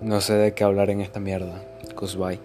No sé de qué hablar en esta mierda. Goodbye.